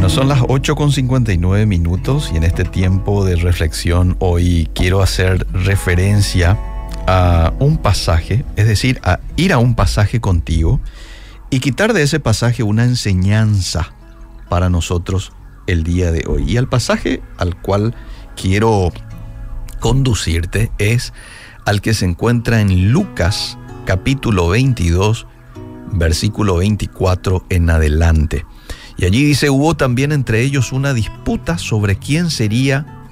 Bueno, son las 8 con 59 minutos y en este tiempo de reflexión hoy quiero hacer referencia a un pasaje, es decir, a ir a un pasaje contigo y quitar de ese pasaje una enseñanza para nosotros el día de hoy. Y el pasaje al cual quiero conducirte es al que se encuentra en Lucas capítulo 22, versículo 24 en adelante. Y allí dice, hubo también entre ellos una disputa sobre quién sería,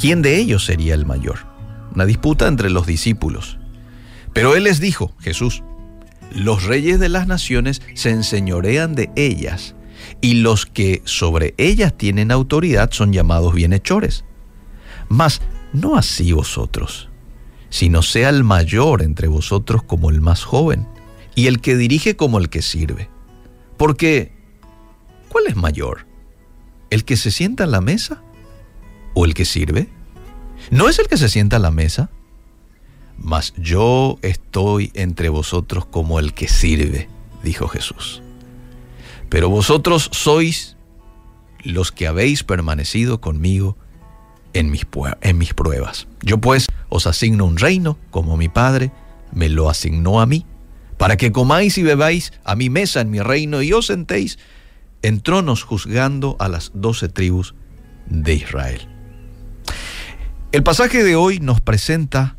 quién de ellos sería el mayor. Una disputa entre los discípulos. Pero él les dijo, Jesús, los reyes de las naciones se enseñorean de ellas, y los que sobre ellas tienen autoridad son llamados bienhechores. Mas no así vosotros, sino sea el mayor entre vosotros como el más joven, y el que dirige como el que sirve. Porque ¿Cuál es mayor? ¿El que se sienta a la mesa o el que sirve? ¿No es el que se sienta a la mesa? Mas yo estoy entre vosotros como el que sirve, dijo Jesús. Pero vosotros sois los que habéis permanecido conmigo en mis, en mis pruebas. Yo pues os asigno un reino, como mi Padre me lo asignó a mí, para que comáis y bebáis a mi mesa en mi reino y os sentéis en tronos juzgando a las doce tribus de Israel. El pasaje de hoy nos presenta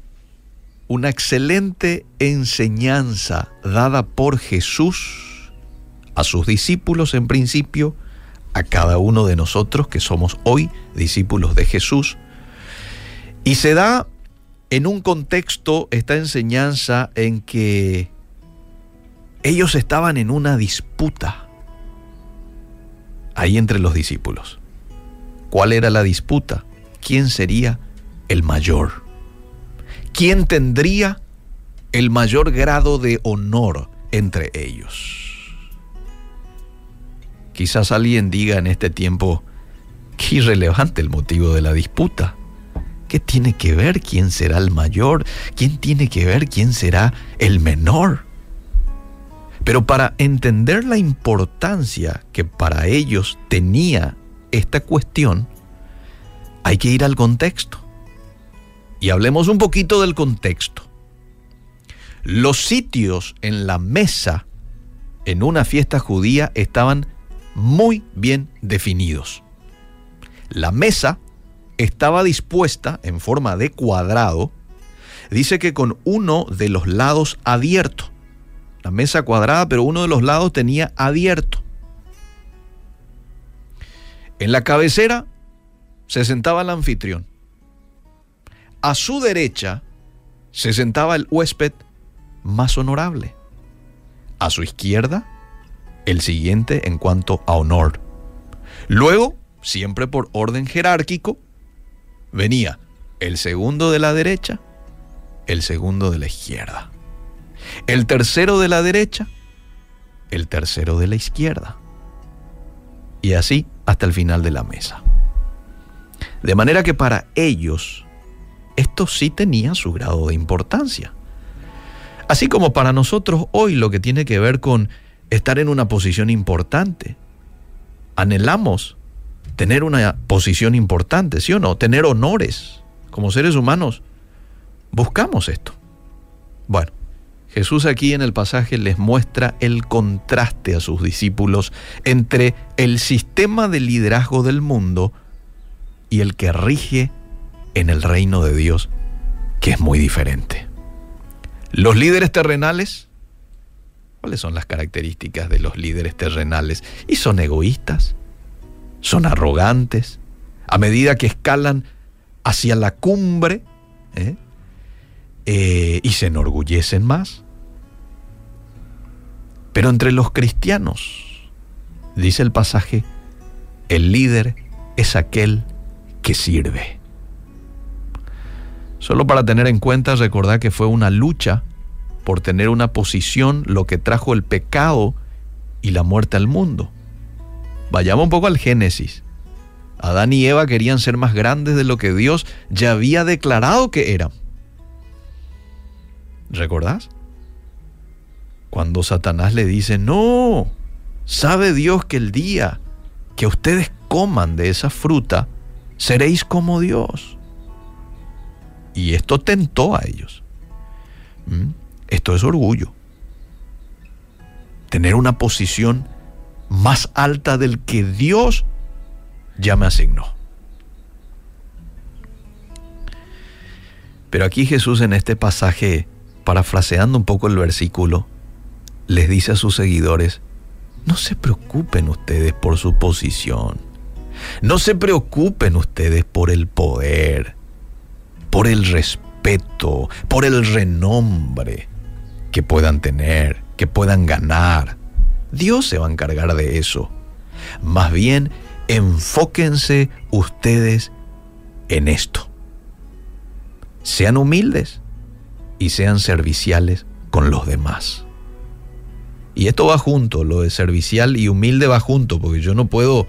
una excelente enseñanza dada por Jesús a sus discípulos en principio, a cada uno de nosotros que somos hoy discípulos de Jesús, y se da en un contexto esta enseñanza en que ellos estaban en una disputa ahí entre los discípulos. ¿Cuál era la disputa? ¿Quién sería el mayor? ¿Quién tendría el mayor grado de honor entre ellos? Quizás alguien diga en este tiempo, qué irrelevante el motivo de la disputa. ¿Qué tiene que ver quién será el mayor? ¿Quién tiene que ver quién será el menor? Pero para entender la importancia que para ellos tenía esta cuestión, hay que ir al contexto. Y hablemos un poquito del contexto. Los sitios en la mesa en una fiesta judía estaban muy bien definidos. La mesa estaba dispuesta en forma de cuadrado, dice que con uno de los lados abierto la mesa cuadrada, pero uno de los lados tenía abierto. En la cabecera se sentaba el anfitrión. A su derecha se sentaba el huésped más honorable. A su izquierda, el siguiente en cuanto a honor. Luego, siempre por orden jerárquico, venía el segundo de la derecha, el segundo de la izquierda el tercero de la derecha, el tercero de la izquierda. Y así hasta el final de la mesa. De manera que para ellos esto sí tenía su grado de importancia. Así como para nosotros hoy lo que tiene que ver con estar en una posición importante. Anhelamos tener una posición importante, ¿sí o no? Tener honores. Como seres humanos, buscamos esto. Bueno, Jesús aquí en el pasaje les muestra el contraste a sus discípulos entre el sistema de liderazgo del mundo y el que rige en el reino de Dios, que es muy diferente. Los líderes terrenales, ¿cuáles son las características de los líderes terrenales? Y son egoístas, son arrogantes, a medida que escalan hacia la cumbre, ¿eh? Eh, y se enorgullecen más. Pero entre los cristianos, dice el pasaje, el líder es aquel que sirve. Solo para tener en cuenta, recordar que fue una lucha por tener una posición lo que trajo el pecado y la muerte al mundo. Vayamos un poco al Génesis. Adán y Eva querían ser más grandes de lo que Dios ya había declarado que eran. ¿Recordás? Cuando Satanás le dice, no, sabe Dios que el día que ustedes coman de esa fruta, seréis como Dios. Y esto tentó a ellos. ¿Mm? Esto es orgullo. Tener una posición más alta del que Dios ya me asignó. Pero aquí Jesús en este pasaje, parafraseando un poco el versículo, les dice a sus seguidores, no se preocupen ustedes por su posición, no se preocupen ustedes por el poder, por el respeto, por el renombre que puedan tener, que puedan ganar. Dios se va a encargar de eso. Más bien, enfóquense ustedes en esto sean humildes y sean serviciales con los demás. Y esto va junto, lo de servicial y humilde va junto, porque yo no puedo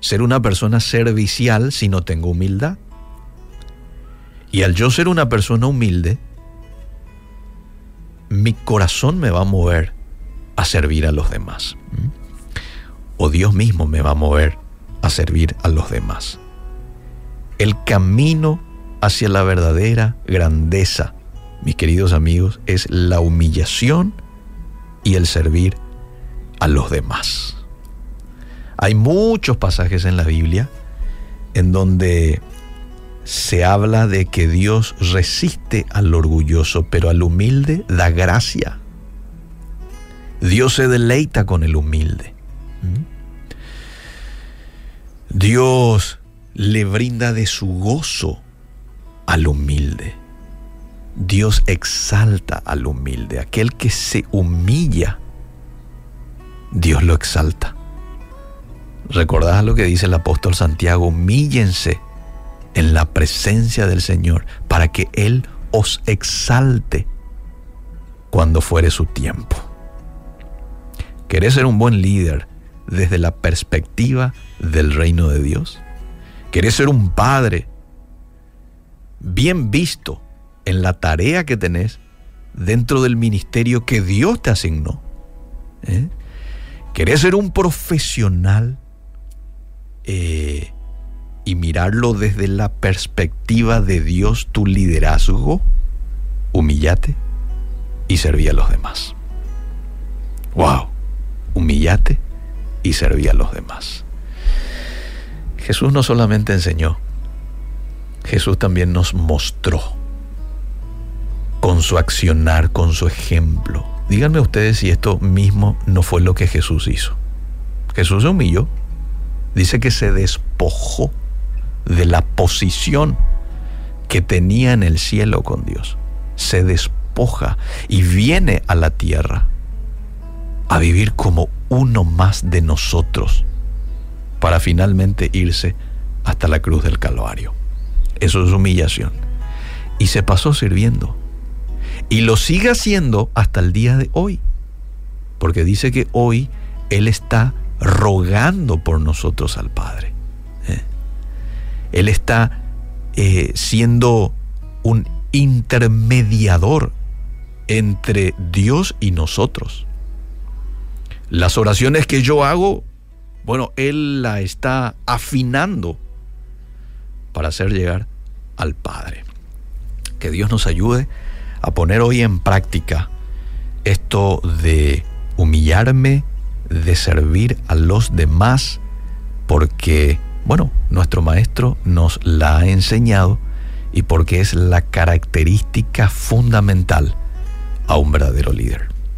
ser una persona servicial si no tengo humildad. Y al yo ser una persona humilde, mi corazón me va a mover a servir a los demás. O Dios mismo me va a mover a servir a los demás. El camino hacia la verdadera grandeza, mis queridos amigos, es la humillación y el servir a los demás. Hay muchos pasajes en la Biblia en donde se habla de que Dios resiste al orgulloso, pero al humilde da gracia. Dios se deleita con el humilde. ¿Mm? Dios le brinda de su gozo al humilde. Dios exalta al humilde. Aquel que se humilla, Dios lo exalta. Recordad lo que dice el apóstol Santiago, humíllense en la presencia del Señor para que Él os exalte cuando fuere su tiempo. ¿Querés ser un buen líder desde la perspectiva del reino de Dios? ¿Querés ser un padre bien visto en la tarea que tenés dentro del ministerio que Dios te asignó. ¿Eh? ¿Querés ser un profesional eh, y mirarlo desde la perspectiva de Dios, tu liderazgo? Humillate y serví a los demás. ¡Wow! Humillate y serví a los demás. Jesús no solamente enseñó, Jesús también nos mostró con su accionar, con su ejemplo. Díganme ustedes si esto mismo no fue lo que Jesús hizo. Jesús se humilló. Dice que se despojó de la posición que tenía en el cielo con Dios. Se despoja y viene a la tierra a vivir como uno más de nosotros para finalmente irse hasta la cruz del Calvario. Eso es humillación. Y se pasó sirviendo. Y lo sigue haciendo hasta el día de hoy. Porque dice que hoy Él está rogando por nosotros al Padre. ¿eh? Él está eh, siendo un intermediador entre Dios y nosotros. Las oraciones que yo hago, bueno, Él la está afinando para hacer llegar al Padre. Que Dios nos ayude a poner hoy en práctica esto de humillarme, de servir a los demás, porque, bueno, nuestro Maestro nos la ha enseñado y porque es la característica fundamental a un verdadero líder.